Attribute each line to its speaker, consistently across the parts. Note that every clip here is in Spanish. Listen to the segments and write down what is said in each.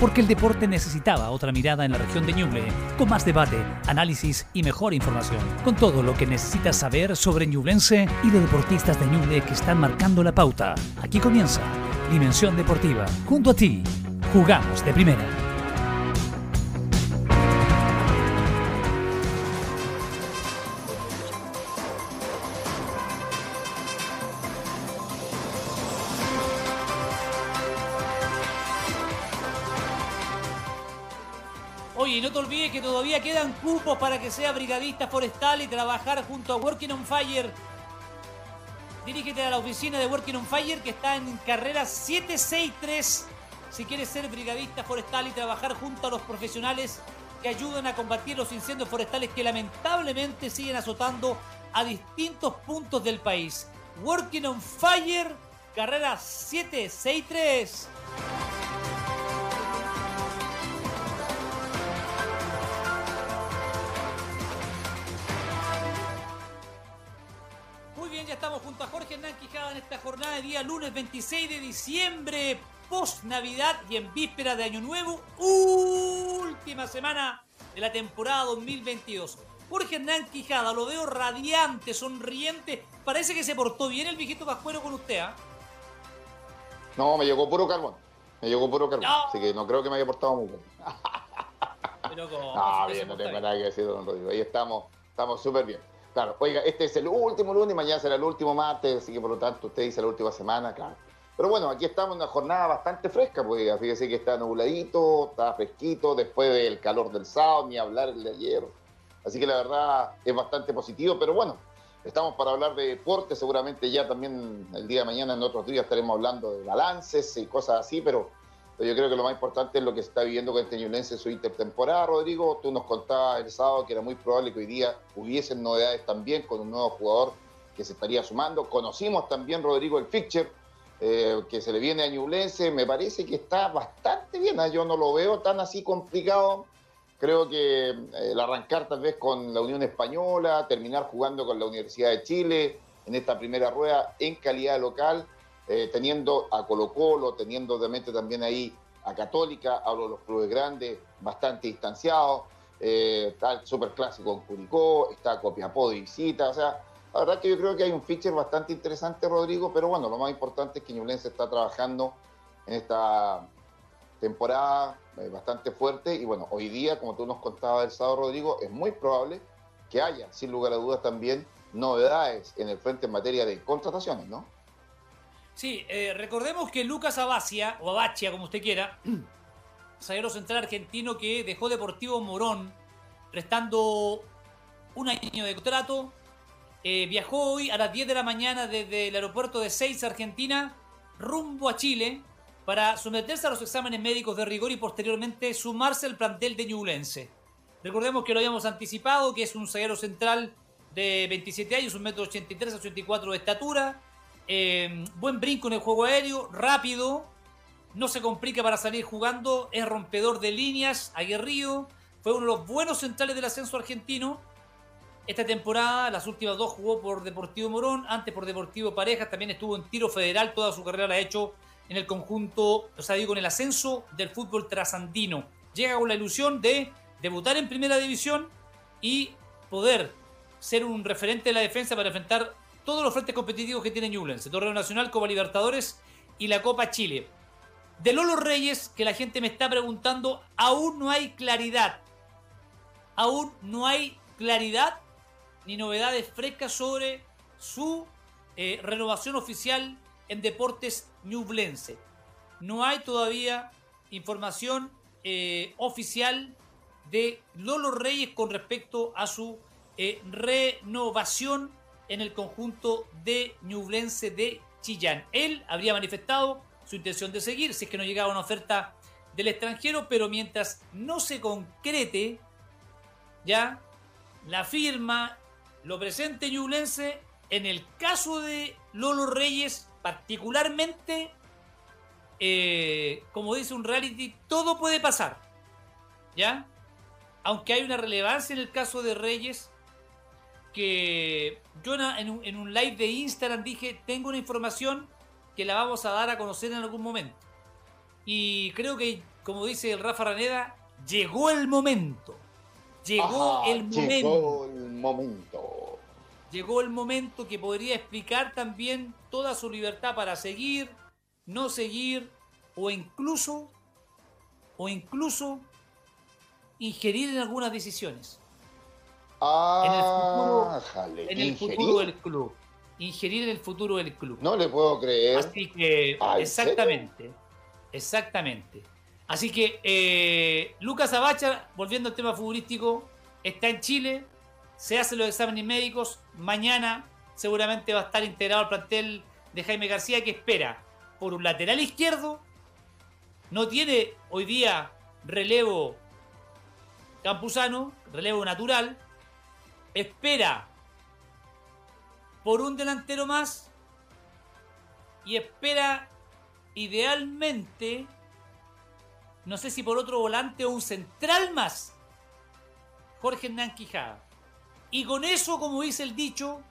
Speaker 1: porque el deporte necesitaba otra mirada en la región de Ñuble, con más debate, análisis y mejor información, con todo lo que necesitas saber sobre Ñublense y de deportistas de Ñuble que están marcando la pauta. Aquí comienza Dimensión Deportiva, junto a ti, jugamos de primera.
Speaker 2: Cupos para que sea brigadista forestal y trabajar junto a Working on Fire. Dirígete a la oficina de Working on Fire que está en carrera 763 si quieres ser brigadista forestal y trabajar junto a los profesionales que ayudan a combatir los incendios forestales que lamentablemente siguen azotando a distintos puntos del país. Working on Fire, carrera 763. Estamos junto a Jorge Hernán Quijada en esta jornada de día lunes 26 de diciembre, post Navidad y en víspera de Año Nuevo, última semana de la temporada 2022. Jorge Hernán Quijada, lo veo radiante, sonriente. Parece que se portó bien el viejito Pascuero con usted, ¿ah?
Speaker 3: No, me llegó puro carbón. Me llegó puro carbón. Así que no creo que me haya portado muy bien. Pero como. No, bien, no tengo nada que decir, don Rodrigo. Ahí estamos, estamos súper bien. Claro, oiga, este es el último lunes, mañana será el último martes, así que por lo tanto usted dice la última semana, claro. Pero bueno, aquí estamos en una jornada bastante fresca, pues fíjese que está nubladito, está fresquito, después del calor del sábado, ni hablar el de ayer. Así que la verdad es bastante positivo, pero bueno, estamos para hablar de deporte, seguramente ya también el día de mañana en otros días estaremos hablando de balances y cosas así, pero yo creo que lo más importante es lo que se está viviendo con este Ñublense en su intertemporada, Rodrigo. Tú nos contabas el sábado que era muy probable que hoy día hubiesen novedades también con un nuevo jugador que se estaría sumando. Conocimos también, Rodrigo, el fixture eh, que se le viene a Ñublense. Me parece que está bastante bien. ¿ah? Yo no lo veo tan así complicado. Creo que eh, el arrancar tal vez con la Unión Española, terminar jugando con la Universidad de Chile en esta primera rueda en calidad local eh, teniendo a Colo Colo, teniendo obviamente también ahí a Católica, hablo de los clubes grandes, bastante distanciados, eh, está Superclásico en Curicó, está Copiapó de visita, o sea, la verdad que yo creo que hay un feature bastante interesante, Rodrigo, pero bueno, lo más importante es que Ñublense está trabajando en esta temporada eh, bastante fuerte y bueno, hoy día, como tú nos contabas el sábado, Rodrigo, es muy probable que haya, sin lugar a dudas también, novedades en el frente en materia de contrataciones, ¿no?
Speaker 2: Sí, eh, recordemos que Lucas Abacia, o Abacia como usted quiera, zaguero central argentino que dejó Deportivo Morón, restando un año de contrato, eh, viajó hoy a las 10 de la mañana desde el aeropuerto de Seis, Argentina, rumbo a Chile, para someterse a los exámenes médicos de rigor y posteriormente sumarse al plantel de Ñublense. Recordemos que lo habíamos anticipado, que es un zaguero central de 27 años, un metro 83 a 84 de estatura, Em, buen brinco en el juego aéreo, rápido, no se complica para salir jugando, es rompedor de líneas, aguerrido, fue uno de los buenos centrales del ascenso argentino. Esta temporada, las últimas dos jugó por Deportivo Morón, antes por Deportivo Parejas, también estuvo en tiro federal, toda su carrera la ha hecho en el conjunto, o sea, digo, en el ascenso del fútbol trasandino. Llega con la ilusión de debutar en primera división y poder ser un referente de la defensa para enfrentar todos los frentes competitivos que tiene Ñublense, Torneo Nacional, Copa Libertadores y la Copa Chile. De Lolo Reyes, que la gente me está preguntando, aún no hay claridad. Aún no hay claridad ni novedades frescas sobre su eh, renovación oficial en Deportes Ñublense. No hay todavía información eh, oficial de Lolo Reyes con respecto a su eh, renovación en el conjunto de Ñublense de Chillán. Él habría manifestado su intención de seguir si es que no llegaba una oferta del extranjero, pero mientras no se concrete ya la firma, lo presente Ñublense, en el caso de Lolo Reyes particularmente, eh, como dice un reality, todo puede pasar. ¿Ya? Aunque hay una relevancia en el caso de Reyes, que yo en un, live de Instagram dije, tengo una información que la vamos a dar a conocer en algún momento. Y creo que, como dice el Rafa Raneda, llegó el momento. Llegó el momento.
Speaker 3: Llegó el momento.
Speaker 2: Llegó el momento que podría explicar también toda su libertad para seguir, no seguir o incluso o incluso ingerir en algunas decisiones.
Speaker 3: Ah,
Speaker 2: en el futuro, del club. Ingerir en el futuro del club.
Speaker 3: No le puedo creer.
Speaker 2: Así que, ah, exactamente. Exactamente. Así que eh, Lucas Abacha, volviendo al tema futbolístico, está en Chile, se hacen los exámenes médicos, mañana seguramente va a estar integrado al plantel de Jaime García que espera por un lateral izquierdo, no tiene hoy día relevo campusano, relevo natural, espera por un delantero más y espera idealmente, no sé si por otro volante o un central más, Jorge Hernán Quijada. Y con eso, como dice el dicho,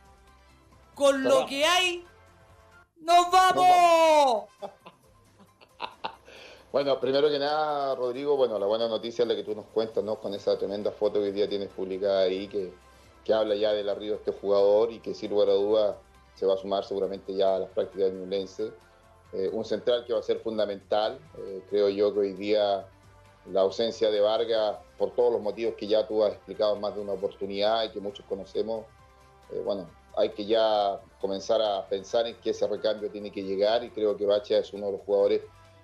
Speaker 2: con lo que hay, ¡nos vamos!
Speaker 3: Bueno, primero que nada, Rodrigo, bueno, la buena noticia es la que tú nos cuentas, ¿no? Con esa tremenda foto que hoy día tienes publicada ahí, que, que habla ya del arribo de este jugador y que sin lugar a duda se va a sumar seguramente ya a las prácticas de Ñublense. Eh, un central que va a ser fundamental. Eh, creo yo que hoy día la ausencia de Vargas, por todos los motivos que ya tú has explicado más de una oportunidad y que muchos conocemos, eh, bueno, hay que ya comenzar a pensar en que ese recambio tiene que llegar y creo que Bacha es uno de los jugadores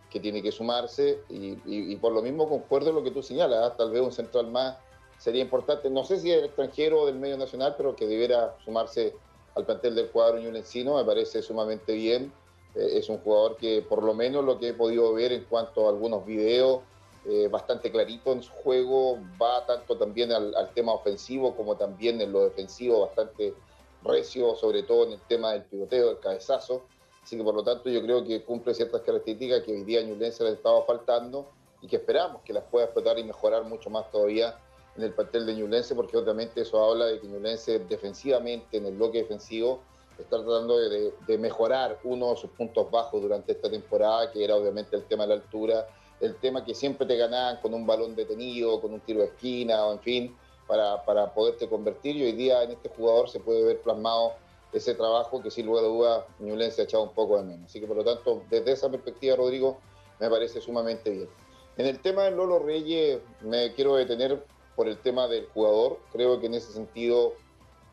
Speaker 3: que tiene que sumarse y, por lo mismo concuerdo en lo que tú señalas, ¿ah? tal vez un central más sería importante, no sé si es extranjero o del medio nacional, pero que debiera sumarse al plantel del cuadro Ñulencino, me parece sumamente bien, eh, es un jugador que por lo menos lo que he podido ver en cuanto a algunos videos, eh, bastante clarito en su juego, va tanto también al, al, tema ofensivo como también en lo defensivo, bastante recio, sobre todo en el tema del pivoteo, del cabezazo. Así que por lo tanto yo creo que cumple ciertas características que hoy día a Ñublense le estaba faltando y que esperamos que las pueda explotar y mejorar mucho más todavía en el plantel de Ñublense, porque obviamente eso habla de que Ñublense defensivamente, en el bloque defensivo, está tratando de, de, mejorar uno de sus puntos bajos durante esta temporada, que era obviamente el tema de la altura, el tema que siempre te ganaban con un balón detenido, con un tiro de esquina, o en fin, para, para poderte convertir. Y hoy día en este jugador se puede ver plasmado ese trabajo que sin lugar a duda Ñublense ha echado un poco de menos. Así que por lo tanto, desde esa perspectiva, Rodrigo, me parece sumamente bien. En el tema del Lolo Reyes, me quiero detener por el tema del jugador. Creo que en ese sentido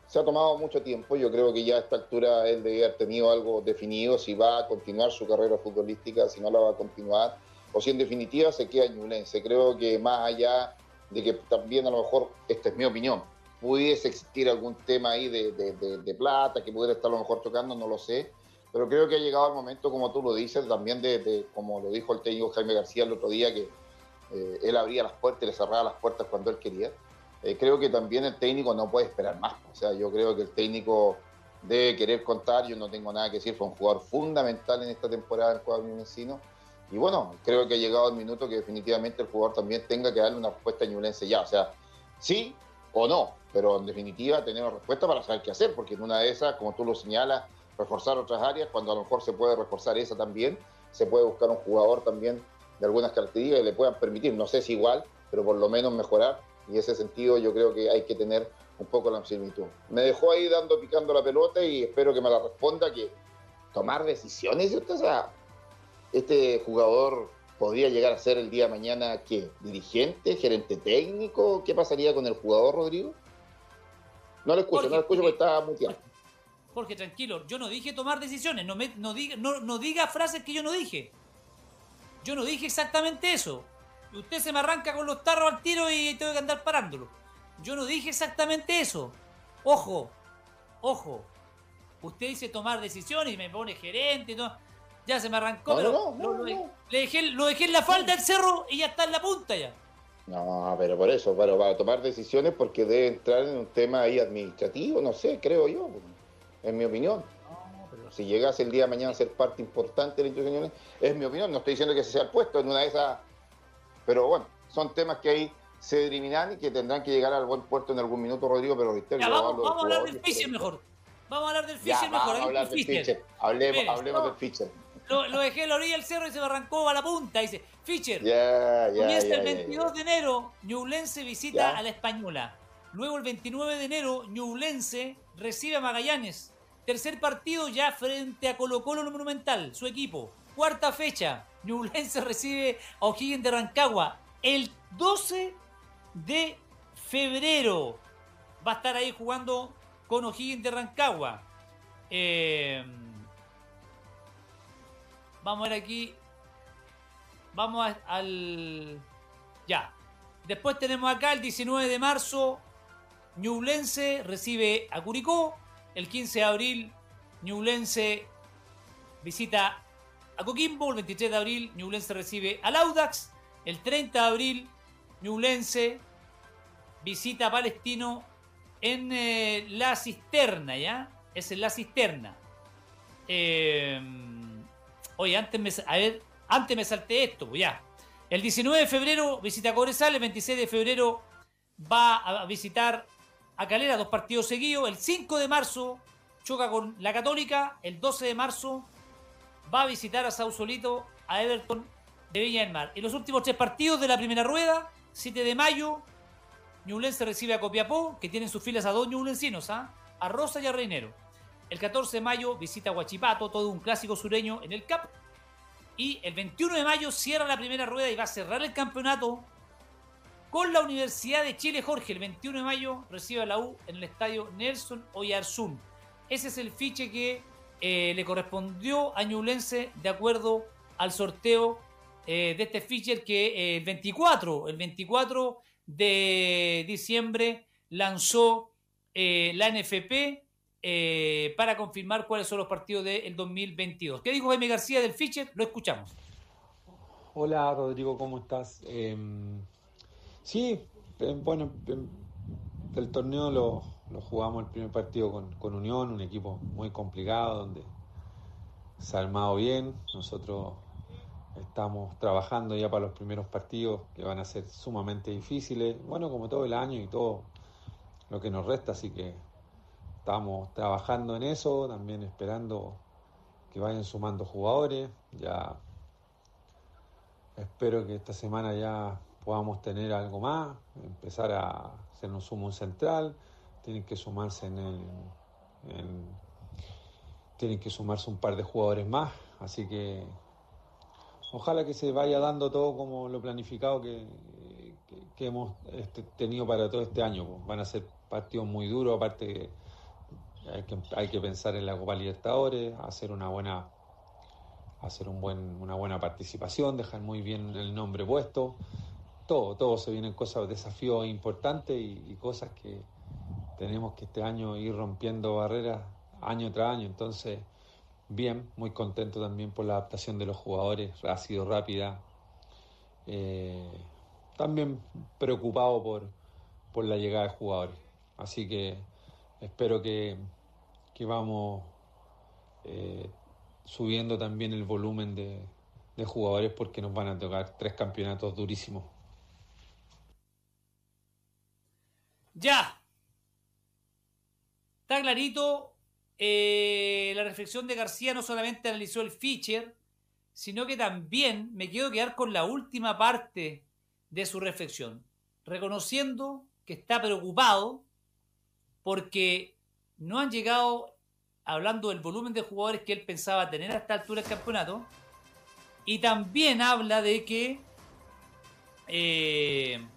Speaker 3: se ha tomado mucho tiempo. Yo creo que ya a esta altura él debe haber tenido algo definido, si va a continuar su carrera futbolística, si no la va a continuar, o si en definitiva se queda en Ñublense. Creo que más allá de que también a lo mejor, esta es mi opinión, pudiese existir algún tema ahí de, plata que pudiera estar a lo mejor tocando, no lo sé. Pero creo que ha llegado el momento, como tú lo dices, también de, como lo dijo el técnico Jaime García el otro día, que eh, él abría las puertas y le cerraba las puertas cuando él quería. Eh, creo que también el técnico no puede esperar más. O sea, yo creo que el técnico debe querer contar, yo no tengo nada que decir, fue un jugador fundamental en esta temporada en el cuadro vecino. Y bueno, creo que ha llegado el minuto que definitivamente el jugador también tenga que darle una respuesta a Ñublense ya. O sea, sí o no, pero en definitiva tenemos respuesta para saber qué hacer, porque en una de esas, como tú lo señalas, reforzar otras áreas, cuando a lo mejor se puede reforzar esa también, se puede buscar un jugador también de algunas características que le puedan permitir, no sé si igual, pero por lo menos mejorar, y en ese sentido yo creo que hay que tener un poco la similitud. Me dejó ahí dando, picando la pelota y espero que me la responda, que tomar decisiones, o sea, este jugador podría llegar a ser el día de mañana, ¿qué? ¿Dirigente, gerente técnico? ¿Qué pasaría con el jugador, Rodrigo? No lo escucho, no lo escucho porque está muteado.
Speaker 2: Jorge, tranquilo, yo no dije tomar decisiones, no, me, no, diga, no, diga frases que yo no dije. Yo no dije exactamente eso. Usted se me arranca con los tarros al tiro y tengo que andar parándolo. Yo no dije exactamente eso. Ojo, ojo. Usted dice tomar decisiones y me pone gerente y todo. Ya se me arrancó, pero lo, le dejé, lo dejé en la falda del cerro y ya está en la punta ya.
Speaker 3: No, pero por eso, pero para tomar decisiones porque debe entrar en un tema ahí administrativo, no sé, creo yo, en mi opinión. Si llegase el día de mañana a ser parte importante de la institución, es mi opinión, no estoy diciendo que se sea el puesto en una de esas, pero bueno, son temas que ahí se eliminan y que tendrán que llegar al buen puerto en algún minuto, Rodrigo, pero
Speaker 2: vamos, vamos a hablar del Fischer mejor. Vamos a hablar del Fischer mejor.
Speaker 3: Vamos a hablar del Fischer. Hablemos, hablemos del Fischer.
Speaker 2: lo, dejé a la orilla del cerro y se me arrancó a la punta. Dice, Fischer, comienza el 22 de enero, Ñublense visita a la Española. Luego el 29 de enero, Ñublense recibe a Magallanes. Tercer partido ya frente a Colo Colo Monumental, su equipo. Cuarta fecha, Ñublense recibe a O'Higgins de Rancagua. El 12 de febrero va a estar ahí jugando con O'Higgins de Rancagua. Eh, vamos a ver aquí. Vamos al. Ya. Después tenemos acá el 19 de marzo. Ñublense recibe a Curicó. El 15 de abril, Ñublense visita a Coquimbo. El 23 de abril, Ñublense recibe al Audax. El 30 de abril, Ñublense visita a Palestino en eh, La Cisterna, ¿ya? Es en La Cisterna. Eh, oye, antes me, a ver, antes me salté esto, pues ya. El 19 de febrero visita a Cobresal, el 26 de febrero va a visitar a Calera, dos partidos seguidos. El 5 de marzo choca con la Católica, el 12 de marzo va a visitar a Sausolito, a Everton de Viña del Mar. En los últimos tres partidos de la primera rueda, 7 de mayo, Ñublense recibe a Copiapó, que tiene en sus filas a dos ñublencinos, ¿ah? a Rosa y a Reinero. El 14 de mayo visita a Huachipato, todo un clásico sureño en el CAP. Y el 21 de mayo cierra la primera rueda y va a cerrar el campeonato con la Universidad de Chile Jorge. El 21 de mayo recibe a la U en el estadio Nelson Oyarzún. Ese es el fiche que eh, le correspondió a Ñublense de acuerdo al sorteo eh, de este fiche que eh, el 24, el 24 de diciembre lanzó la NFP para confirmar cuáles son los partidos del 2022. ¿Qué dijo Jaime García del Fischer? Lo escuchamos.
Speaker 4: Hola Rodrigo, ¿cómo estás? Sí, bueno, el torneo lo, jugamos el primer partido con, con, Unión, un equipo muy complicado donde se ha armado bien. Nosotros Estamos trabajando ya para los primeros partidos que van a ser sumamente difíciles, bueno, como todo el año y todo lo que nos resta, así que estamos trabajando en eso, también esperando que vayan sumando jugadores. Ya espero que esta semana ya podamos tener algo más, empezar a hacer un sumo central, tienen que sumarse en el, tienen que sumarse un par de jugadores más, así que ojalá que se vaya dando todo como lo planificado que, hemos este, tenido para todo este año. Van a ser partidos muy duros, aparte hay que, hay que pensar en la Copa Libertadores, hacer una buena hacer un buen, una buena participación, dejar muy bien el nombre puesto. Todo, todo se vienen cosas, desafíos importantes y, cosas que tenemos que este año ir rompiendo barreras año tras año. Entonces, bien, muy contento también por la adaptación de los jugadores, ha sido rápida. Eh, también preocupado por, por, la llegada de jugadores. Así que espero que, que vamos eh, subiendo también el volumen de jugadores porque nos van a tocar tres campeonatos durísimos.
Speaker 2: Ya. Está clarito eh, la reflexión de García no solamente analizó el feature, sino que también me quiero quedar con la última parte de su reflexión, reconociendo que está preocupado porque no han llegado, hablando del volumen de jugadores que él pensaba tener a esta altura del campeonato, y también habla de que eh,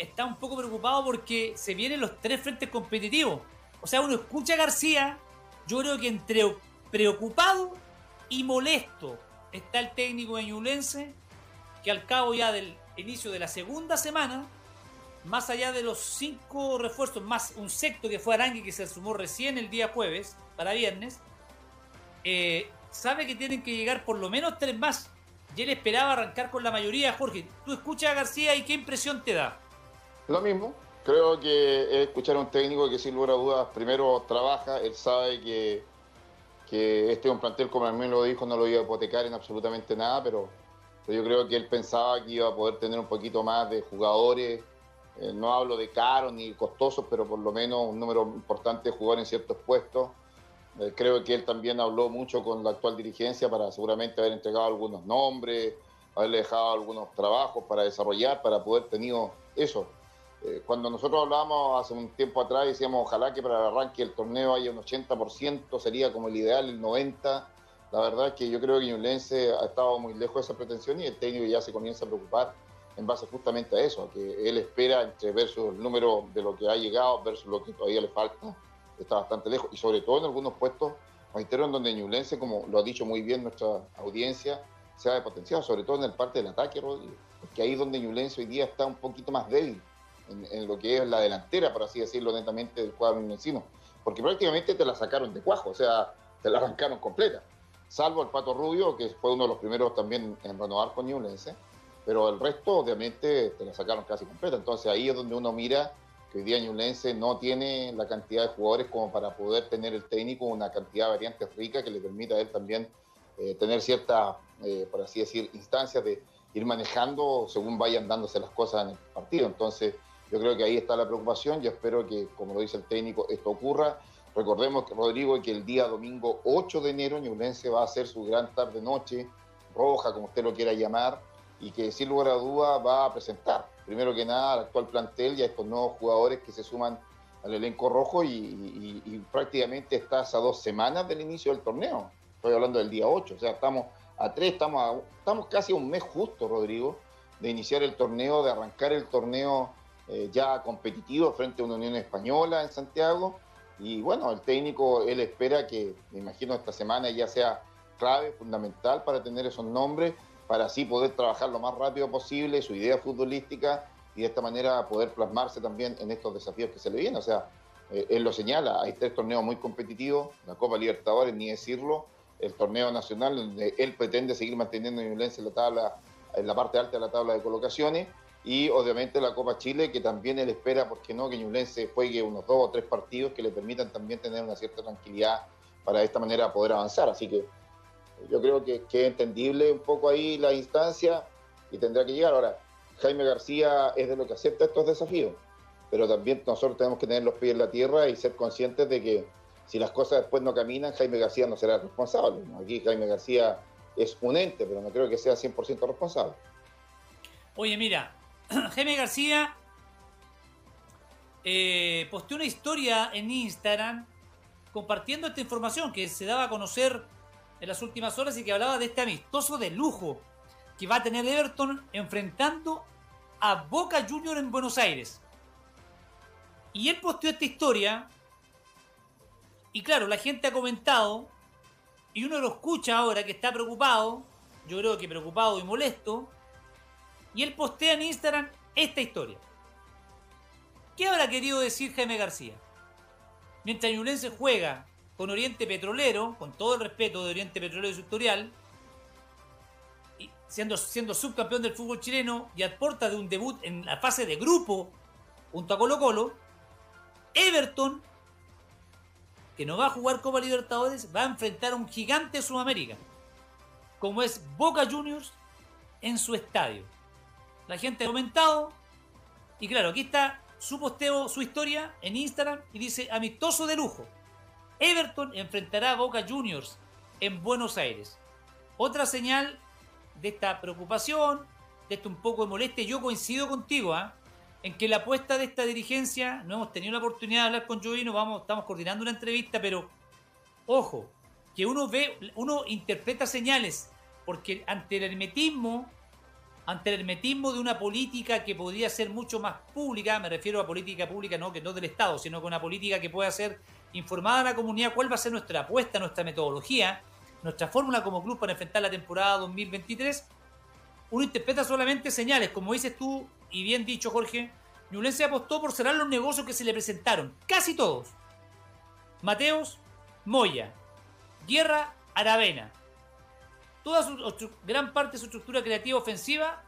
Speaker 2: está un poco preocupado porque se vienen los tres frentes competitivos. O sea, uno escucha a García yo creo que entre preocupado y molesto está el técnico de Ñublense, que al cabo ya del inicio de la segunda semana, más allá de los cinco refuerzos, más un sexto que fue Arangui, que se sumó recién el día jueves para viernes, eh, sabe que tienen que llegar por lo menos tres más. Y él esperaba arrancar con la mayoría. Jorge, tú escuchas a García y qué impresión te da.
Speaker 3: Lo mismo, Creo que es escuchar a un técnico que sin lugar a dudas primero trabaja, él sabe que, este es un plantel, como a mí lo dijo, no lo iba a hipotecar en absolutamente nada, pero, yo creo que él pensaba que iba a poder tener un poquito más de jugadores, eh, no hablo de caros ni costosos, pero por lo menos un número importante de jugadores en ciertos puestos. Eh, creo que él también habló mucho con la actual dirigencia para seguramente haber entregado algunos nombres, haberle dejado algunos trabajos para desarrollar, para poder tener eso. Eh, cuando nosotros hablábamos hace un tiempo atrás, decíamos ojalá que para el arranque del torneo haya un 80%, sería como el ideal, el 90%. La verdad es que yo creo que Ñublense ha estado muy lejos de esa pretensión y el técnico ya se comienza a preocupar en base justamente a eso, que él espera entre versus el número de lo que ha llegado versus lo que todavía le falta, está bastante lejos. Y sobre todo en algunos puestos, reitero, en donde Ñublense, como lo ha dicho muy bien nuestra audiencia, se ha potenciado, sobre todo en el parte del ataque, Rodrigo, porque ahí es donde Ñublense hoy día está un poquito más débil en, lo que es la delantera, por así decirlo netamente, del cuadro ñublencino, porque prácticamente te la sacaron de cuajo, o sea, te la arrancaron completa, salvo el Pato Rubio, que fue uno de los primeros también en renovar con Ñublense, pero el resto obviamente te la sacaron casi completa, entonces ahí es donde uno mira que hoy día Ñublense no tiene la cantidad de jugadores como para poder tener el técnico una cantidad de variantes ricas que le permita a él también eh, tener ciertas, eh, por así decir, instancias de ir manejando según vayan dándose las cosas en el partido. Entonces, yo creo que ahí está la preocupación. Yo espero que, como lo dice el técnico, esto ocurra. Recordemos que Rodrigo que el día domingo 8 de enero Ñublense va a hacer su gran tarde-noche, roja, como usted lo quiera llamar, y que sin lugar a duda va a presentar, primero que nada, al actual plantel y a estos nuevos jugadores que se suman al elenco rojo y, prácticamente estás a dos semanas del inicio del torneo. Estoy hablando del día 8, o sea, estamos a tres, estamos, estamos casi a un mes justo, Rodrigo, de iniciar el torneo, de arrancar el torneo eh, ya competitivo frente a una Unión Española en Santiago. Y bueno, el técnico, él espera que, me imagino, esta semana ya sea clave, fundamental para tener esos nombres, para así poder trabajar lo más rápido posible su idea futbolística y de esta manera poder plasmarse también en estos desafíos que se le vienen. O sea, eh, él lo señala, hay tres torneos muy competitivos, la Copa Libertadores, ni decirlo, el torneo nacional, donde él pretende seguir manteniendo violencia en la tabla, en la parte alta de la tabla de colocaciones, y obviamente la Copa Chile, que también él espera, ¿por qué no?, que Ñublense juegue unos dos o tres partidos que le permitan también tener una cierta tranquilidad para de esta manera poder avanzar. Así que yo creo que, que es entendible un poco ahí la instancia y tendrá que llegar. Ahora, Jaime García es de lo que acepta estos desafíos, pero también nosotros tenemos que tener los pies en la tierra y ser conscientes de que si las cosas después no caminan, Jaime García no será responsable. Aquí Jaime García es un ente, pero no creo que sea 100% responsable.
Speaker 2: Oye, mira, Jaime García eh, posteó una historia en Instagram compartiendo esta información que se daba a conocer en las últimas horas y que hablaba de este amistoso de lujo que va a tener Everton enfrentando a Boca Junior en Buenos Aires. Y él posteó esta historia y claro, la gente ha comentado y uno lo escucha ahora que está preocupado, yo creo que preocupado y molesto, y él postea en Instagram esta historia. ¿Qué habrá querido decir Jaime García? Mientras Ñublense juega con Oriente Petrolero, con todo el respeto de Oriente Petrolero y y siendo, siendo subcampeón del fútbol chileno y a puerta de un debut en la fase de grupo junto a Colo Colo, Everton, que no va a jugar Copa Libertadores, va a enfrentar a un gigante de Sudamérica, como es Boca Juniors en su estadio la gente ha comentado. Y claro, aquí está su posteo, su historia en Instagram y dice amistoso de lujo. Everton enfrentará a Boca Juniors en Buenos Aires. Otra señal de esta preocupación, de esto un poco de molestia. Yo coincido contigo, ¿ah? en que la apuesta de esta dirigencia, no hemos tenido la oportunidad de hablar con Jovino, vamos, estamos coordinando una entrevista, pero ojo, que uno ve, uno interpreta señales, porque ante el hermetismo ante el hermetismo de una política que podría ser mucho más pública, me refiero a política pública no que no del Estado, sino que una política que pueda ser informada a la comunidad cuál va a ser nuestra apuesta, nuestra metodología, nuestra fórmula como club para enfrentar la temporada 2023, uno interpreta solamente señales, como dices tú y bien dicho Jorge, Ñublense apostó por cerrar los negocios que se le presentaron, casi todos. Mateos, Moya, Guerra, Aravena, toda su, gran parte de su estructura creativa ofensiva,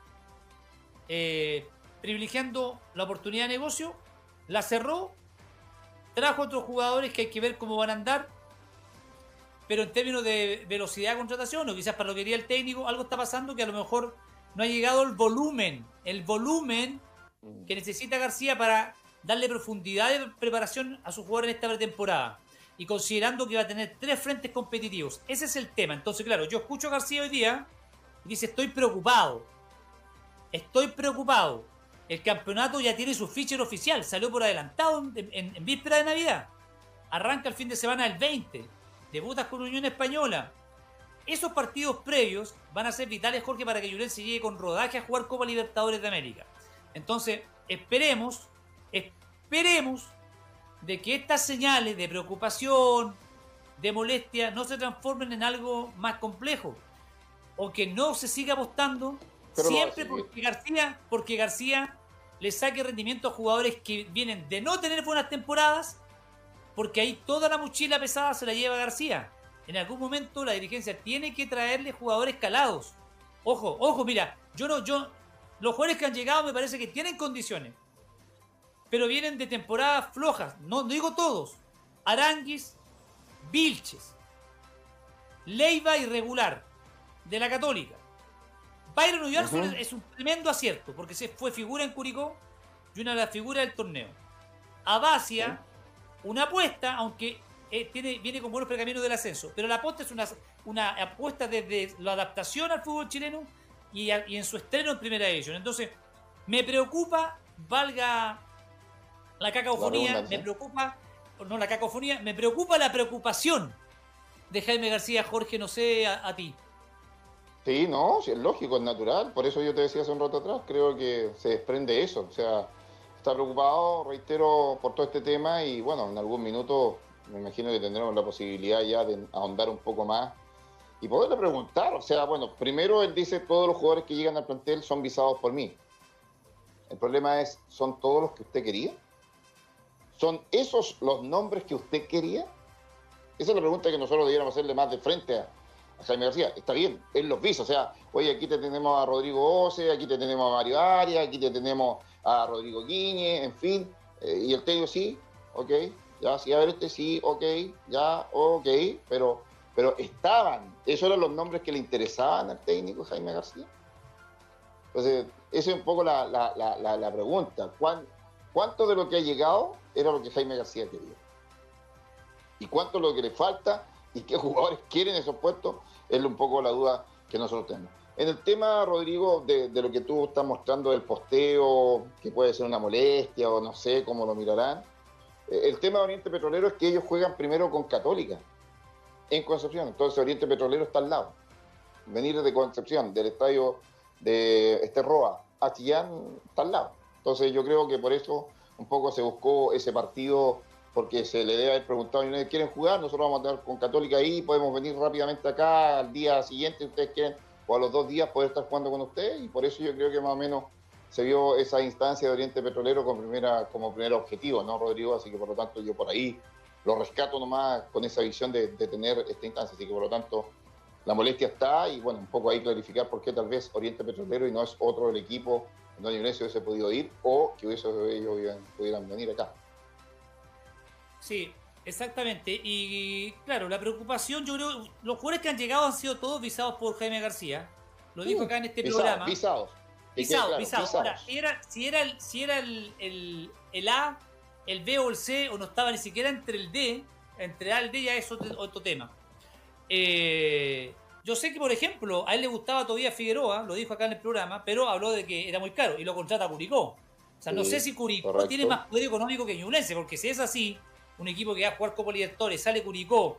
Speaker 2: eh, privilegiando la oportunidad de negocio, la cerró, trajo otros jugadores que hay que ver cómo van a andar, pero en términos de velocidad de contratación, o quizás para lo que quería el técnico, algo está pasando que a lo mejor no ha llegado el volumen, el volumen que necesita García para darle profundidad de preparación a su jugador en esta pretemporada. Y considerando que va a tener tres frentes competitivos. Ese es el tema. Entonces, claro, yo escucho a García hoy día y dice, estoy preocupado. Estoy preocupado. El campeonato ya tiene su ficha oficial, salió por adelantado en, víspera de Navidad. Arranca el fin de semana el 20. Debutas con Unión Española. Esos partidos previos van a ser vitales, Jorge, para que se llegue con rodaje a jugar Copa Libertadores de América. Entonces, esperemos, esperemos de que estas señales de preocupación, de molestia, no se transformen en algo más complejo. O que no se siga apostando siempre porque García, porque García le saque rendimiento a jugadores que vienen de no tener buenas temporadas, porque ahí toda la mochila pesada se la lleva García. En algún momento la dirigencia tiene que traerle jugadores calados. Ojo, ojo, mira, yo no, yo, los jugadores que han llegado me parece que tienen condiciones pero vienen de temporadas flojas. No, digo todos. Aranguis, Vilches, Leiva irregular, de la Católica. Byron Ulloa es un tremendo acierto, porque se fue figura en Curicó y una de las figuras del torneo. Abacia, una apuesta, aunque eh, tiene, viene con buenos pergaminos del ascenso, pero la apuesta es una, una apuesta desde la adaptación al fútbol chileno y, y en su estreno en Primera Edición. Entonces, me preocupa, valga la cacofonía, me preocupa, no la cacofonía, me preocupa la preocupación de Jaime García, Jorge, no sé, a, ti.
Speaker 3: Sí, no, es lógico, es natural. Por eso yo te decía hace un rato atrás, creo que se desprende eso. O sea, está preocupado, reitero, por todo este tema y bueno, en algún minuto me imagino que tendremos la posibilidad ya de ahondar un poco más y poderle preguntar. O sea, bueno, primero él dice todos los jugadores que llegan al plantel son visados por mí. El problema es, ¿son todos los que usted quería? ¿Son esos los nombres que usted quería? Esa es la pregunta que nosotros debiéramos hacerle más de frente a, Jaime García. Está bien, él los visa. O sea, oye, aquí te tenemos a Rodrigo Ose, aquí te tenemos a Mario Arias, aquí te tenemos a Rodrigo Guiñe, en fin. Eh, y el técnico sí, ok, ya, sí, a ver este sí, ok, ya, ok, pero, pero estaban, esos eran los nombres que le interesaban al técnico Jaime García. Entonces, esa es un poco la, la pregunta. ¿Cuánto de lo que ha llegado era lo que Jaime García quería. ¿Y cuánto es lo que le falta y qué jugadores quieren esos puestos? Es un poco la duda que nosotros tenemos. En el tema, Rodrigo, de, lo que tú estás mostrando del posteo, que puede ser una molestia o no sé cómo lo mirarán, eh, el tema de Oriente Petrolero es que ellos juegan primero con Católica en Concepción. Entonces Oriente Petrolero está al lado. Venir de Concepción, del estadio de Esterroa a Chillán, está al lado. Entonces yo creo que por eso un poco se buscó ese partido porque se le debe haber preguntado, ¿quieren jugar? Nosotros vamos a estar con Católica ahí, podemos venir rápidamente acá al día siguiente, ustedes quieren, o a los dos días poder estar jugando con ustedes, y por eso yo creo que más o menos se vio esa instancia de Oriente Petrolero como, primera, como primer objetivo, ¿no, Rodrigo? Así que por lo tanto yo por ahí lo rescato nomás con esa visión de, de tener esta instancia, así que por lo tanto la molestia está y bueno, un poco ahí clarificar por qué tal vez Oriente Petrolero y no es otro del equipo donde Ignacio hubiese podido ir o que hubiese, ellos pudieran venir acá.
Speaker 2: Sí, exactamente. Y claro, la preocupación, yo creo, los jugadores que han llegado han sido todos visados por Jaime García. Lo dijo uh, acá en este programa.
Speaker 3: Visados.
Speaker 2: Visados, visados. Ahora, era, si era, el, si era el, el, el, A, el B o el C, o no estaba ni siquiera entre el D, entre A y el D ya es otro, otro tema. Eh, yo sé que, por ejemplo, a él le gustaba todavía Figueroa, lo dijo acá en el programa, pero habló de que era muy caro y lo contrata Curicó. O sea, no sé si Curicó tiene más poder económico que Ñublense, porque si es así, un equipo que va a jugar Copa Libertadores, sale Curicó,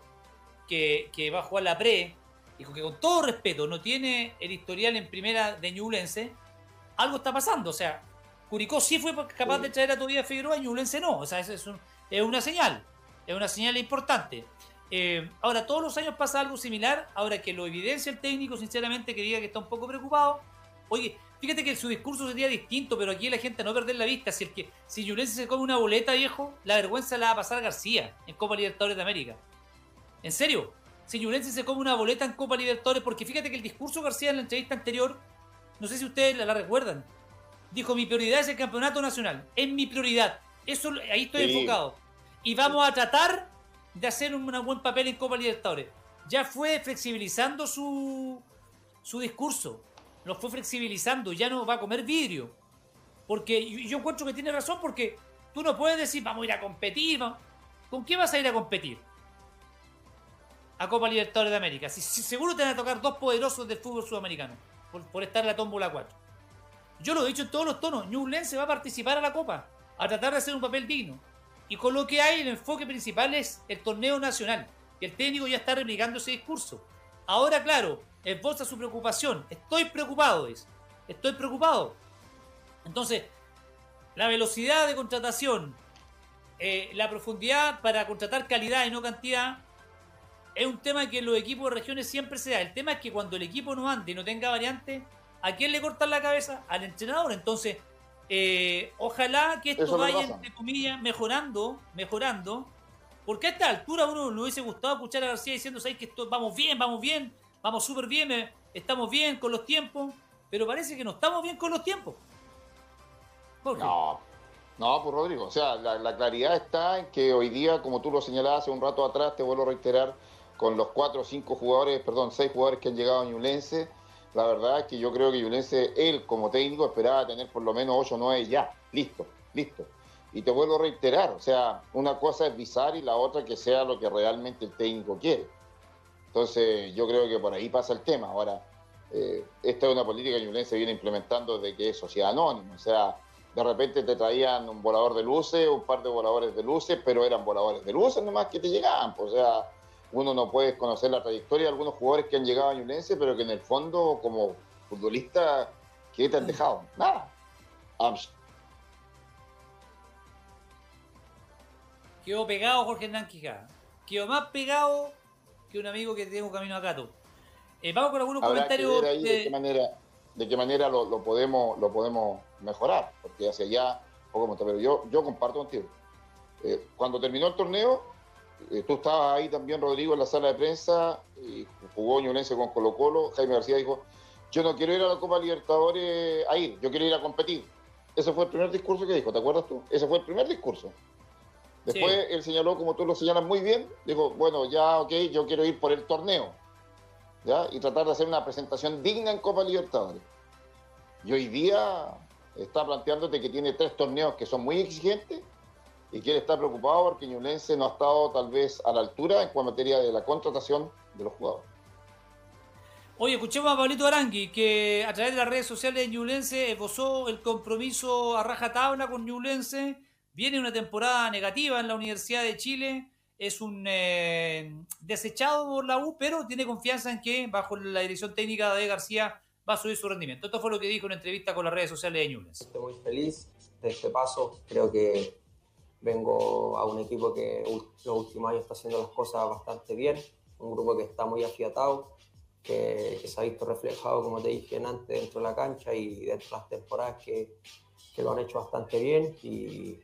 Speaker 2: que, va a jugar la Pre, y que con todo respeto no tiene el historial en primera de Ñublense, algo está pasando. O sea, Curicó sí fue capaz de traer a todavía Figueroa y Ñublense no. O sea, es, es una señal, es una señal importante. Eh, ahora, todos los años pasa algo similar. Ahora que lo evidencia el técnico, sinceramente, que diga que está un poco preocupado. Oye, fíjate que su discurso sería distinto, pero aquí la gente no perder la vista. Si el que si se come una boleta, viejo, la vergüenza la va a pasar García en Copa Libertadores de América. ¿En serio? Si Yulense se come una boleta en Copa Libertadores, porque fíjate que el discurso García en la entrevista anterior, no sé si ustedes la, recuerdan, dijo: Mi prioridad es el campeonato nacional. Es mi prioridad. Eso, ahí estoy enfocado. Y vamos a tratar de hacer un buen papel en Copa Libertadores. Ya fue flexibilizando su, su discurso. Lo fue flexibilizando. Ya no va a comer vidrio. Porque yo encuentro que tiene razón porque tú no puedes decir vamos a ir a competir. ¿Con qué vas a ir a competir? a Copa Libertadores de América. Si, seguro te van a tocar dos poderosos del fútbol sudamericano por, estar en la tómbola 4. Yo lo he dicho en todos los tonos. se va a participar a la Copa, a tratar de hacer un papel digno. Y con lo que hay, el enfoque principal es el torneo nacional. Y el técnico ya está replicando ese discurso. Ahora, claro, esboza su preocupación. Estoy preocupado, dice. Estoy preocupado. Entonces, la velocidad de contratación, eh, la profundidad para contratar calidad y no cantidad, es un tema que en los equipos de regiones siempre se da. El tema es que cuando el equipo no ande y no tenga variante, ¿a quién le cortan la cabeza? Al entrenador. Entonces, eh, ojalá que esto vaya, entre comillas, mejorando, mejorando. Porque a esta altura uno le hubiese gustado escuchar a García diciendo, ¿sabes que esto, vamos bien, vamos bien, vamos súper bien, eh, estamos bien con los tiempos? Pero parece que no estamos bien con los tiempos.
Speaker 3: No, no, pues Rodrigo, o sea, la, la, claridad está en que hoy día, como tú lo señalabas hace un rato atrás, te vuelvo a reiterar, con los cuatro o cinco jugadores, perdón, seis jugadores que han llegado a Ñulense, la verdad es que yo creo que Ñulense, él como técnico, esperaba tener por lo menos ocho o nueve ya, listo, listo. Y te vuelvo a reiterar, o sea, una cosa es visar y la otra que sea lo que realmente el técnico quiere. Entonces, yo creo que por ahí pasa el tema. Ahora, eh, esta es una política que Ñulense viene implementando desde que es sociedad anónima, o sea, de repente te traían un volador de luces, un par de voladores de luces, pero eran voladores de luces nomás que te llegaban, pues, o sea, uno no puede conocer la trayectoria de algunos jugadores que han llegado a Ñublense, pero que en el fondo, como futbolista, ¿qué te han dejado? Nada.
Speaker 2: Quedó pegado Jorge Hernán Quijada. Quedó más pegado que un amigo que tiene un camino a Cato. Eh, vamos con algunos comentarios.
Speaker 3: de... qué manera, de qué manera lo, podemos, lo podemos mejorar, porque hacia allá, poco pero yo, yo comparto contigo. Eh, cuando terminó el torneo, eh, tú estabas ahí también, Rodrigo, en la sala de prensa, y jugó Ñonense con Colo Colo, Jaime García dijo, yo no quiero ir a la Copa Libertadores a ir, yo quiero ir a competir. Ese fue el primer discurso que dijo, ¿te acuerdas tú? Ese fue el primer discurso. Después él señaló, como tú lo señalas muy bien, dijo, bueno, ya, ok, yo quiero ir por el torneo, ¿ya? Y tratar de hacer una presentación digna en Copa Libertadores. Y hoy día está planteándote que tiene tres torneos que son muy exigentes y que él está preocupado porque Ñublense no ha estado tal vez a la altura en materia de la contratación de los jugadores.
Speaker 2: Oye, escuchemos a Pablito Arangui, que a través de las redes sociales de Ñublense esbozó el compromiso a rajatabla con Ñublense. Viene una temporada negativa en la Universidad de Chile. Es un eh, desechado por la U, pero tiene confianza en que, bajo la dirección técnica de García, va a subir su rendimiento. Esto fue lo que dijo en entrevista con las redes sociales de Ñublense.
Speaker 5: Estoy muy feliz de este paso. Creo que Vengo a un equipo que los últimos años está haciendo las cosas bastante bien, un grupo que está muy afiatado, que, se ha visto reflejado, como te dije antes, dentro de la cancha y dentro de las temporadas que, que lo han hecho bastante bien y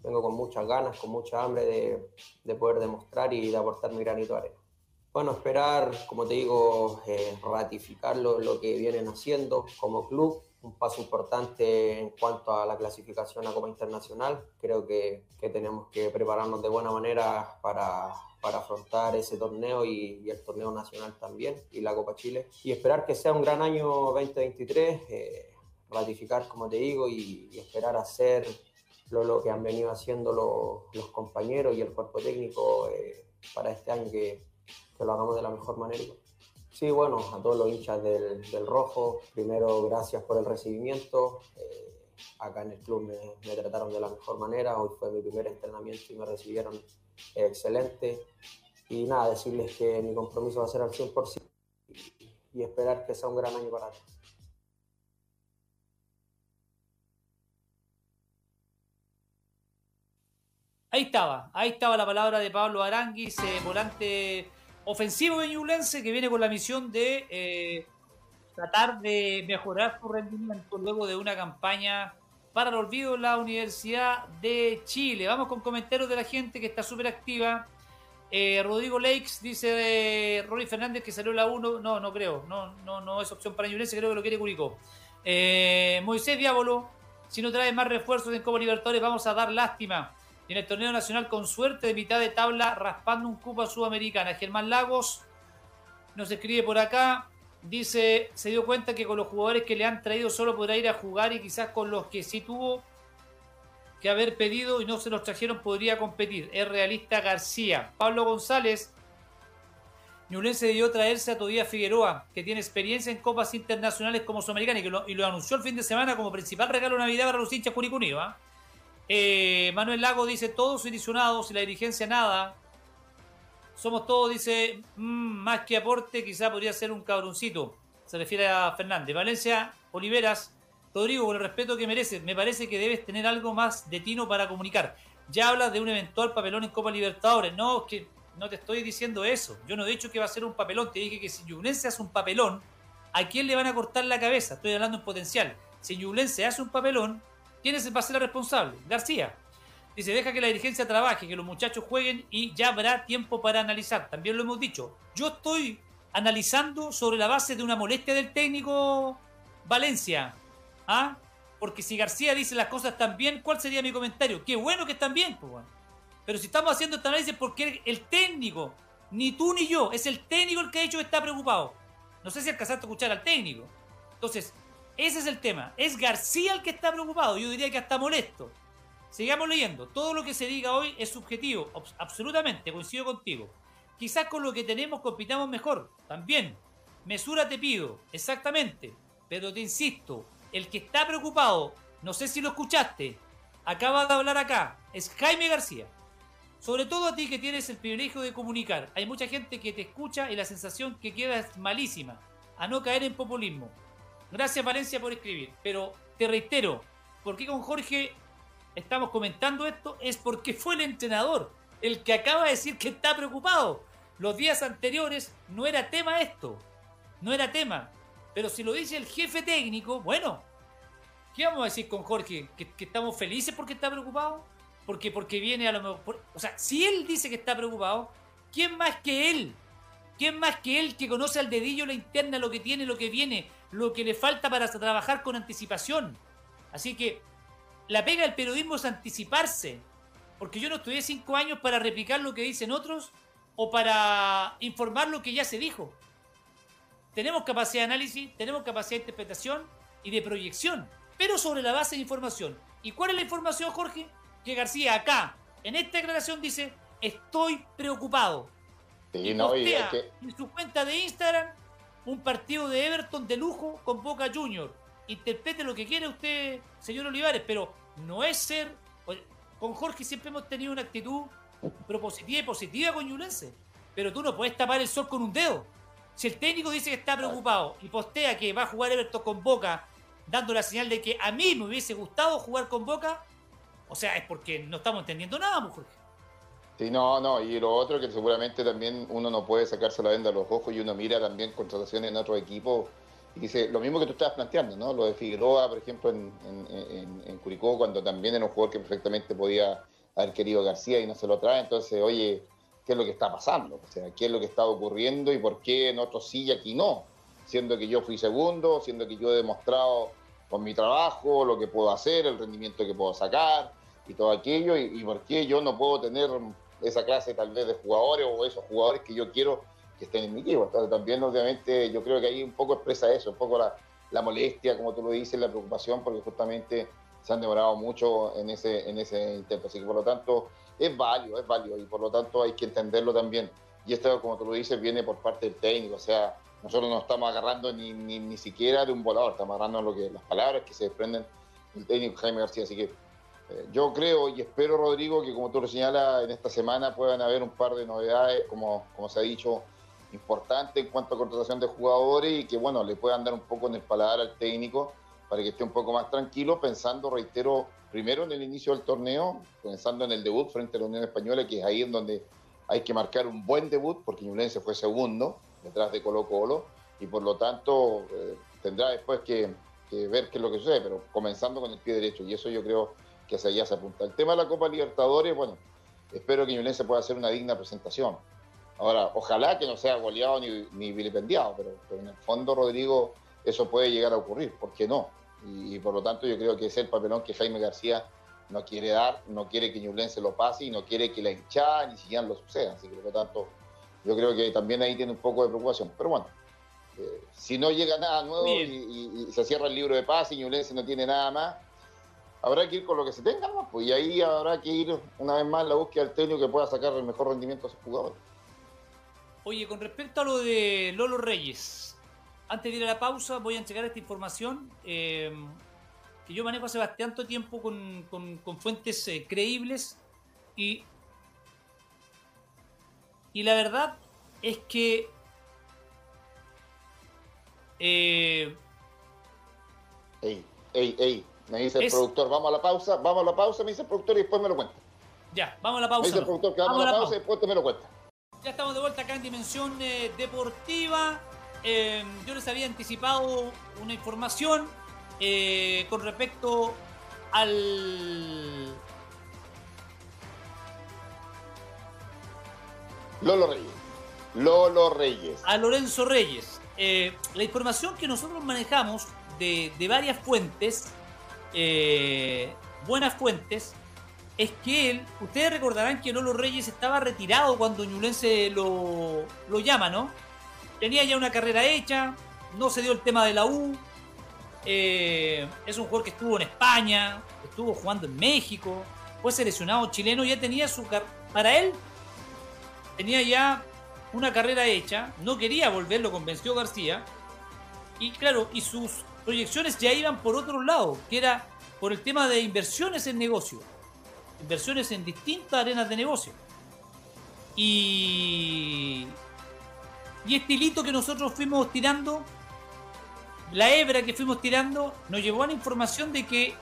Speaker 5: vengo con muchas ganas, con mucha hambre de, de poder demostrar y de aportar mi granito de arena. Bueno, esperar, como te digo, eh, ratificar lo, lo, que vienen haciendo como club, un paso importante en cuanto a la clasificación a Copa Internacional. Creo que, que tenemos que prepararnos de buena manera para, para afrontar ese torneo y, el torneo nacional también y la Copa Chile. Y esperar que sea un gran año 2023, eh, ratificar, como te digo, y, esperar hacer lo, lo, que han venido haciendo los, los compañeros y el cuerpo técnico eh, para este año, que, que lo hagamos de la mejor manera. Sí, bueno, a todos los hinchas del, Rojo, primero gracias por el recibimiento. Eh, acá en el club me, trataron de la mejor manera, hoy fue mi primer entrenamiento y me recibieron excelente. Y nada, decirles que mi compromiso va a ser al 100% y, y esperar que sea un gran año para todos.
Speaker 2: Ahí estaba, ahí estaba la palabra de Pablo Aranguis, eh, volante ofensivo de Ñublense que viene con la misión de eh, tratar de mejorar su rendimiento luego de una campaña para el olvido en la Universidad de Chile. Vamos con comentarios de la gente que está súper activa. Eh, Rodrigo Lakes dice de Rory Fernández que salió la 1. No, no creo. No, no, no es opción para Ñublense, creo que lo quiere Curicó. Eh, Moisés Diabolo, si no trae más refuerzos en Copa Libertadores, vamos a dar lástima y en el torneo nacional con suerte de mitad de tabla raspando un cupo Sudamericana. Germán Lagos nos escribe por acá, dice, se dio cuenta que con los jugadores que le han traído solo podrá ir a jugar y quizás con los que sí tuvo que haber pedido y no se los trajeron podría competir. Es realista García. Pablo González Ñublense debió traerse a Todía Figueroa, que tiene experiencia en copas internacionales como Sudamericana y, que lo, y lo anunció el fin de semana como principal regalo de Navidad para los hinchas curicunidos. ¿ah? Eh, Manuel Lago dice, todos ilusionados y la dirigencia nada. Somos todos, dice, mm, más que aporte, quizá podría ser un cabroncito. Se refiere a Fernández. Valencia, Oliveras, Rodrigo, con el respeto que mereces, me parece que debes tener algo más de tino para comunicar. Ya hablas de un eventual papelón en Copa Libertadores. No, es que no te estoy diciendo eso. Yo no he dicho que va a ser un papelón. Te dije que si Ñublense hace un papelón, ¿a quién le van a cortar la cabeza? Estoy hablando en potencial. Si Ñublense hace un papelón, ¿quién va a ser el responsable? García. Dice, deja que la dirigencia trabaje, que los muchachos jueguen y ya habrá tiempo para analizar. También lo hemos dicho. Yo estoy analizando sobre la base de una molestia del técnico Valencia. ¿Ah? Porque si García dice las cosas están bien, ¿cuál sería mi comentario? Qué bueno que están bien, pues. Pero si estamos haciendo este análisis porque el técnico, ni tú ni yo, es el técnico el que ha dicho que está preocupado. No sé si alcanzaste a escuchar al técnico. Entonces, ese es el tema. Es García el que está preocupado. Yo diría que hasta molesto. Sigamos leyendo. Todo lo que se diga hoy es subjetivo. Absolutamente, coincido contigo. Quizás con lo que tenemos compitamos mejor. También. Mesura te pido. Exactamente. Pero te insisto, el que está preocupado, no sé si lo escuchaste, acaba de hablar acá, es Jaime García. Sobre todo a ti que tienes el privilegio de comunicar. Hay mucha gente que te escucha y la sensación que queda es malísima. A no caer en populismo. Gracias Valencia por escribir. Pero te reitero, ¿por qué con Jorge estamos comentando esto? Es porque fue el entrenador el que acaba de decir que está preocupado. Los días anteriores no era tema esto. No era tema. Pero si lo dice el jefe técnico, bueno, ¿qué vamos a decir con Jorge? ¿Que, estamos felices porque está preocupado? porque, porque viene a lo mejor. o sea, si él dice que está preocupado, ¿quién más que él? ¿Quién más que él que conoce al dedillo la interna, lo que tiene, lo que viene, lo que le falta para trabajar con anticipación? Así que la pega del periodismo es anticiparse. Porque yo no estudié cinco años para replicar lo que dicen otros o para informar lo que ya se dijo. Tenemos capacidad de análisis, tenemos capacidad de interpretación y de proyección, pero sobre la base de información. ¿Y cuál es la información, Jorge? que García acá, en esta declaración dice, estoy preocupado. y no, en su cuenta de Instagram un partido de Everton de lujo con Boca Junior. Interprete lo que quiera usted, señor Olivares, pero no es ser... Con Jorge siempre hemos tenido una actitud propositiva y positiva con Yulense. Pero tú no puedes tapar el sol con un dedo. Si el técnico dice que está preocupado y postea que va a jugar Everton con Boca, dando la señal de que a mí me hubiese gustado jugar con Boca, o sea, es porque no estamos entendiendo nada, mujer.
Speaker 3: Sí, no, no, y lo otro que seguramente también uno no puede sacarse la venda a los ojos y uno mira también contrataciones en otro equipo y dice lo mismo que tú estabas planteando, ¿no? Lo de Figueroa, por ejemplo, en, en, Curicó, cuando también era un jugador que perfectamente podía haber querido García y no se lo trae, entonces, oye, ¿qué es lo que está pasando? O sea, ¿qué es lo que está ocurriendo y por qué en otros sí y aquí no? Siendo que yo fui segundo, siendo que yo he demostrado con mi trabajo, lo que puedo hacer, el rendimiento que puedo sacar y todo aquello, y, por qué yo no puedo tener esa clase tal vez de jugadores o esos jugadores que yo quiero que estén en mi equipo. Entonces también obviamente yo creo que ahí un poco expresa eso, un poco la, la molestia, como tú lo dices, la preocupación, porque justamente se han demorado mucho en ese, en ese intento. Así que por lo tanto es válido, es válido y por lo tanto hay que entenderlo también. Y esto, como tú lo dices, viene por parte del técnico, o sea, nosotros no estamos agarrando ni, ni, ni siquiera de un volador, estamos agarrando lo que, las palabras que se desprenden del técnico Jaime García. Así que eh, yo creo y espero, Rodrigo, que como tú lo señalas, en esta semana puedan haber un par de novedades, como, como se ha dicho, importantes en cuanto a contratación de jugadores y que, bueno, le puedan dar un poco en el paladar al técnico para que esté un poco más tranquilo, pensando, reitero, primero en el inicio del torneo, pensando en el debut frente a la Unión Española, que es ahí en donde hay que marcar un buen debut, porque Ñublense fue segundo, detrás de Colo Colo y por lo tanto eh, tendrá después que, ver qué es lo que sucede, pero comenzando con el pie derecho y eso yo creo que hacia allá se apunta. El tema de la Copa Libertadores, bueno, espero que Ñublense pueda hacer una digna presentación. Ahora, ojalá que no sea goleado ni, ni vilipendiado, pero, en el fondo, Rodrigo, eso puede llegar a ocurrir, ¿por qué no? Y, por lo tanto yo creo que es el papelón que Jaime García no quiere dar, no quiere que Ñublense lo pase y no quiere que la hinchada ni siquiera lo suceda. Así que por lo tanto yo creo que también ahí tiene un poco de preocupación. Pero bueno, eh, si no llega nada nuevo y, se cierra el libro de paz y Ñublense no tiene nada más, habrá que ir con lo que se tenga, ¿no? pues, y ahí habrá que ir una vez más en la búsqueda del técnico que pueda sacar el mejor rendimiento a sus jugadores.
Speaker 2: Oye, con respecto a lo de Lolo Reyes, antes de ir a la pausa voy a entregar esta información eh, que yo manejo hace bastante tiempo con, fuentes eh, creíbles y, y la verdad es que
Speaker 3: eh, ey, ey, ey, me dice el productor, vamos a la pausa, vamos a la pausa, me dice el productor y después me lo cuenta.
Speaker 2: Ya, vamos a la pausa. Me
Speaker 3: dice el productor que vamos, a la pausa, y después te me lo cuenta.
Speaker 2: Ya estamos de vuelta acá en Dimensión eh, Deportiva. Eh, yo les había anticipado una información eh, con respecto al...
Speaker 3: Lolo Reyes. Lolo Reyes.
Speaker 2: A Lorenzo Reyes. la información que nosotros manejamos de, de varias fuentes, buenas fuentes, es que él, ustedes recordarán que Lolo Reyes estaba retirado cuando Ñulense lo, lo llama, ¿no? Tenía ya una carrera hecha, no se dio el tema de la U, eh, es un jugador que estuvo en España, estuvo jugando en México, fue seleccionado chileno, ya tenía su para él tenía ya una carrera hecha, no quería volver, lo convenció García, y claro, y sus proyecciones ya iban por otro lado, que era por el tema de inversiones en negocio inversiones en distintas arenas de negocio. Y, y este hilito que nosotros fuimos tirando, la hebra que fuimos tirando, nos llevó a la información de que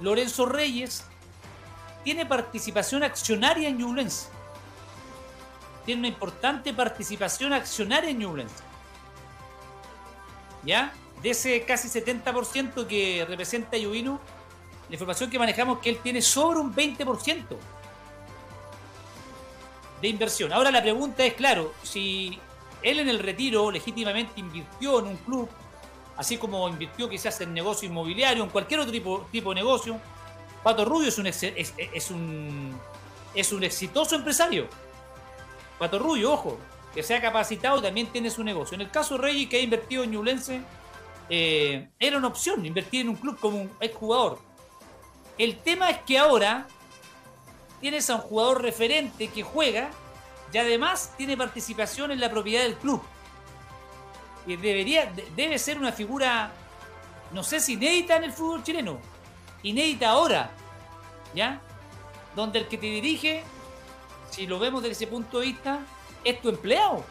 Speaker 2: Lorenzo Reyes tiene participación accionaria en Ñublense. Tiene una importante participación accionaria en Ñublense. ¿Ya? De ese casi 70% que representa Yuvino, la información que manejamos es que él tiene sobre un 20% de inversión. Ahora la pregunta es, claro, si él en el retiro legítimamente invirtió en un club, así como invirtió quizás en negocio inmobiliario, en cualquier otro tipo, tipo de negocio, Pato Rubio es un, es, un, es un exitoso empresario. Pato Rubio, ojo, que se ha capacitado también tiene su negocio. En el caso de Reyes, que ha invertido en Ñulense, eh, era una opción invertir en un club como un exjugador. El tema es que ahora tienes a un jugador referente que juega y además tiene participación en la propiedad del club. Y debería, debe ser una figura, no sé si inédita en el fútbol chileno, inédita ahora, ¿ya? Donde el que te dirige, si lo vemos desde ese punto de vista, es tu empleado.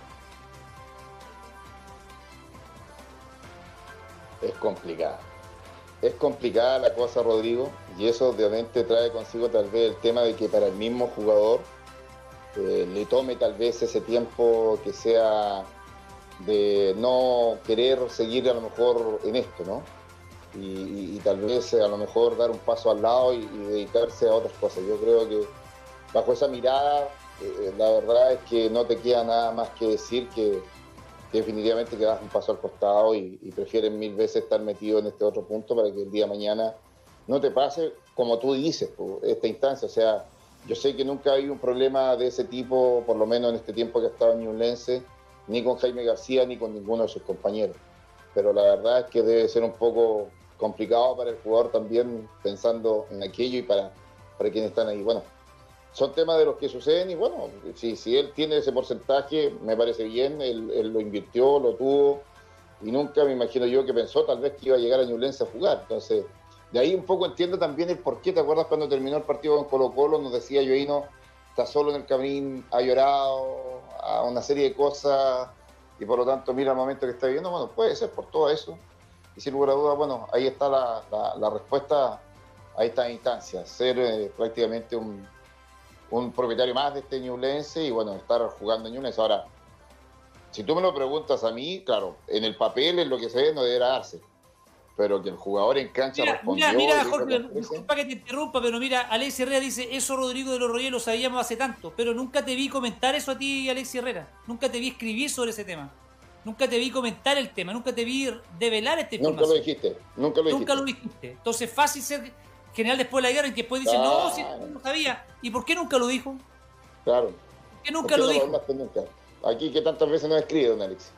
Speaker 3: Es complicado. Es complicada la cosa, Rodrigo, y eso obviamente trae consigo tal vez el tema de que para el mismo jugador eh, le tome tal vez ese tiempo que sea de no querer seguir a lo mejor en esto, ¿no? Y, tal vez a lo mejor dar un paso al lado y, dedicarse a otras cosas. Yo creo que bajo esa mirada, eh, la verdad es que no te queda nada más que decir que definitivamente que das un paso al costado y, prefieren mil veces estar metido en este otro punto para que el día de mañana no te pase como tú dices, esta instancia. O sea, yo sé que nunca ha habido un problema de ese tipo, por lo menos en este tiempo que ha estado en Ñublense, ni con Jaime García ni con ninguno de sus compañeros. Pero la verdad es que debe ser un poco complicado para el jugador también pensando en aquello y para, para quienes están ahí. Bueno, son temas de los que suceden y bueno, si, si él tiene ese porcentaje, me parece bien, él, lo invirtió, lo tuvo y nunca me imagino yo que pensó tal vez que iba a llegar a Ñublense a jugar. Entonces, de ahí un poco entiendo también el por qué, ¿te acuerdas cuando terminó el partido con Colo Colo? Nos decía Joino, está solo en el camino, ha llorado, a una serie de cosas y por lo tanto mira el momento que está viviendo, bueno, puede ser por todo eso. Y sin lugar a dudas, bueno, ahí está la, respuesta a esta instancia, ser eh, prácticamente un un propietario más de este Ñublense y bueno, estar jugando en Ñublense. Ahora, si tú me lo preguntas a mí, claro, en el papel, en lo que se ve, no deberá darse. Pero que el jugador en cancha
Speaker 2: mira, Mira, mira, Jorge, disculpa que te interrumpa, pero mira, Alex Herrera dice, eso Rodrigo de los Reyes lo sabíamos hace tanto, pero nunca te vi comentar eso a ti, Alex Herrera. Nunca te vi escribir sobre ese tema. Nunca te vi comentar el tema, nunca te vi develar este
Speaker 3: tema. Nunca lo dijiste, nunca lo dijiste.
Speaker 2: Nunca lo dijiste. Entonces, fácil ser general después de la guerra, y que después dice, no, si no sabía. ¿Y por qué nunca lo dijo?
Speaker 3: Claro.
Speaker 2: ¿Por qué nunca lo dijo?
Speaker 3: Nunca? Aquí que tantas veces no escribe, don Alex.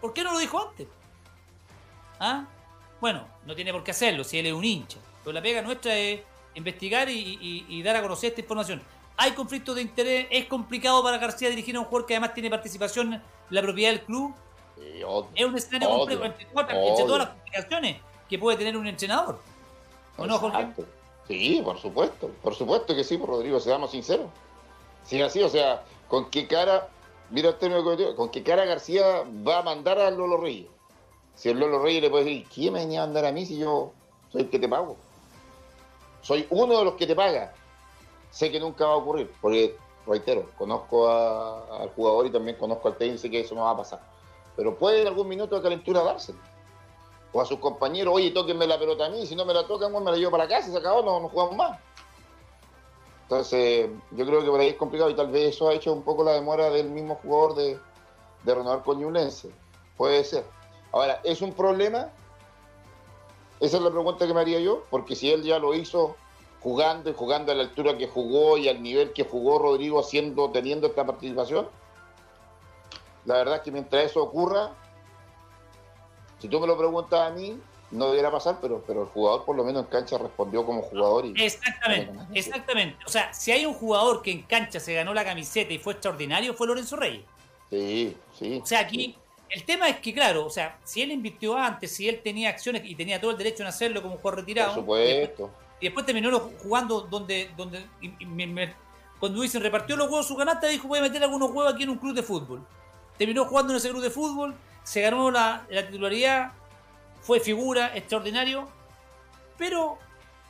Speaker 2: ¿Por qué no lo dijo antes? ¿Ah? Bueno, no tiene por qué hacerlo si él es un hincha. Pero la pega nuestra es investigar y, dar a conocer esta información. hay conflictos de interés, es complicado para García dirigir a un jugador que además tiene participación en la propiedad del club. es un escenario complejo entre, todas las complicaciones que puede tener un entrenador. ¿O no, Jorge?
Speaker 3: Sí, por supuesto, por supuesto que sí, por Rodrigo, seamos sinceros. Si así, o sea, ¿con qué cara, mira el término que con qué cara García va a mandar a Lolo Reyes? Si el Lolo Reyes le puede decir, ¿quién me venía a mandar a mí si yo soy el que te pago? Soy uno de los que te paga. Sé que nunca va a ocurrir, porque, reitero, conozco al jugador y también conozco al técnico, sé que eso no va a pasar. Pero puede en algún minuto de calentura dárselo o a sus compañeros, oye, tóquenme la pelota a mí, si no me la tocan, me la llevo para casa, se acabó, no, no jugamos más. Entonces, yo creo que por ahí es complicado y tal vez eso ha hecho un poco la demora del mismo jugador de, renovar con Ñublense. Puede ser. Ahora, ¿es un problema? Esa es la pregunta que me haría yo, porque si él ya lo hizo jugando y jugando a la altura que jugó y al nivel que jugó Rodrigo haciendo, teniendo esta participación, la verdad es que mientras eso ocurra, si tú me lo preguntas a mí, no debería pasar, pero, pero el jugador por lo menos en cancha respondió como jugador. Y,
Speaker 2: exactamente, exactamente. O sea, si hay un jugador que en cancha se ganó la camiseta y fue extraordinario, fue Lorenzo Reyes.
Speaker 3: Sí, sí.
Speaker 2: O sea, aquí el tema es que, claro, o sea, si él invirtió antes, si él tenía acciones y tenía todo el derecho en hacerlo como jugador retirado.
Speaker 3: Por supuesto.
Speaker 2: Y después, terminó jugando donde, donde cuando dicen repartió los huevos su canasta, dijo voy a meter algunos huevos aquí en un club de fútbol. Terminó jugando en ese club de fútbol se ganó la, titularidad, fue figura, extraordinario, pero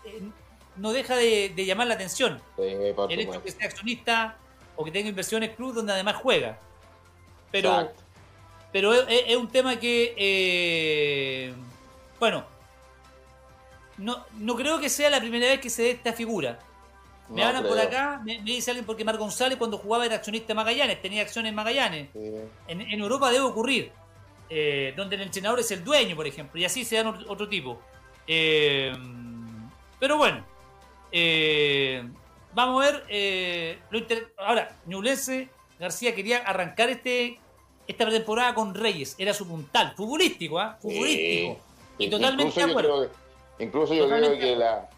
Speaker 2: eh, no deja de, llamar la atención el hecho de que sea accionista o que tenga inversiones club donde además juega. Pero, pero es, un tema que, eh, bueno, no, no creo que sea la primera vez que se dé esta figura. Me hablan por acá, me, dice alguien porque Mar González cuando jugaba era accionista en Magallanes, tenía acciones en Magallanes. En, en, Europa debe ocurrir. Eh, donde el entrenador es el dueño, por ejemplo, y así se dan otro, tipo. Eh, pero bueno, eh, vamos a ver. Ahora, Ñublense García quería arrancar este esta temporada con Reyes, era su puntal, futbolístico, ¿ah? Futbolístico. Y totalmente
Speaker 3: que, incluso yo creo que la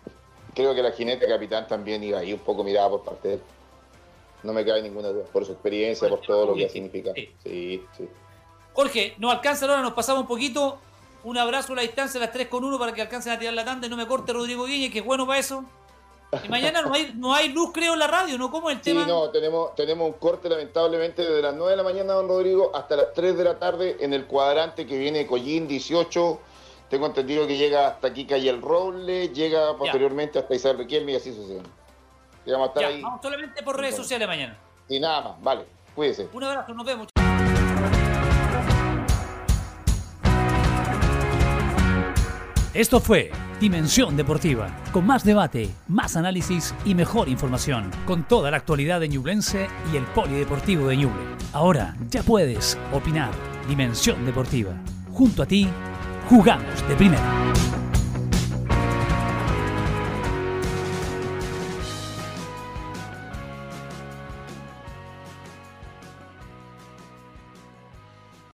Speaker 3: creo que la jinete capitán también iba ahí un poco mirada por parte de él. No me cabe ninguna duda, por su experiencia, por todo lo que significa. Sí, sí.
Speaker 2: Jorge, no alcanza la hora, nos pasamos un poquito. Un abrazo a la distancia, las 3 con 1 para que alcancen a tirar la tanda y no me corte Rodrigo Guiñez, que es bueno para eso. Y mañana no hay, no hay luz, creo, en la radio, ¿no? ¿Cómo es el tema?
Speaker 3: Sí, no, tenemos, tenemos un corte, lamentablemente, desde las 9 de la mañana, don Rodrigo, hasta las 3 de la tarde en el cuadrante que viene Collín 18. Tengo entendido que llega hasta aquí Calle el Roble, llega posteriormente hasta Isabel Riquelme y así sucede.
Speaker 2: Vamos a estar ahí. Vamos solamente por redes sociales mañana.
Speaker 3: Y nada más, vale, cuídese.
Speaker 2: Un abrazo, nos vemos.
Speaker 1: Esto fue Dimensión Deportiva, con más debate, más análisis y mejor información, con toda la actualidad de Ñublense y el Polideportivo de Ñuble. Ahora ya puedes opinar. Dimensión Deportiva. Junto a ti, jugamos de primera.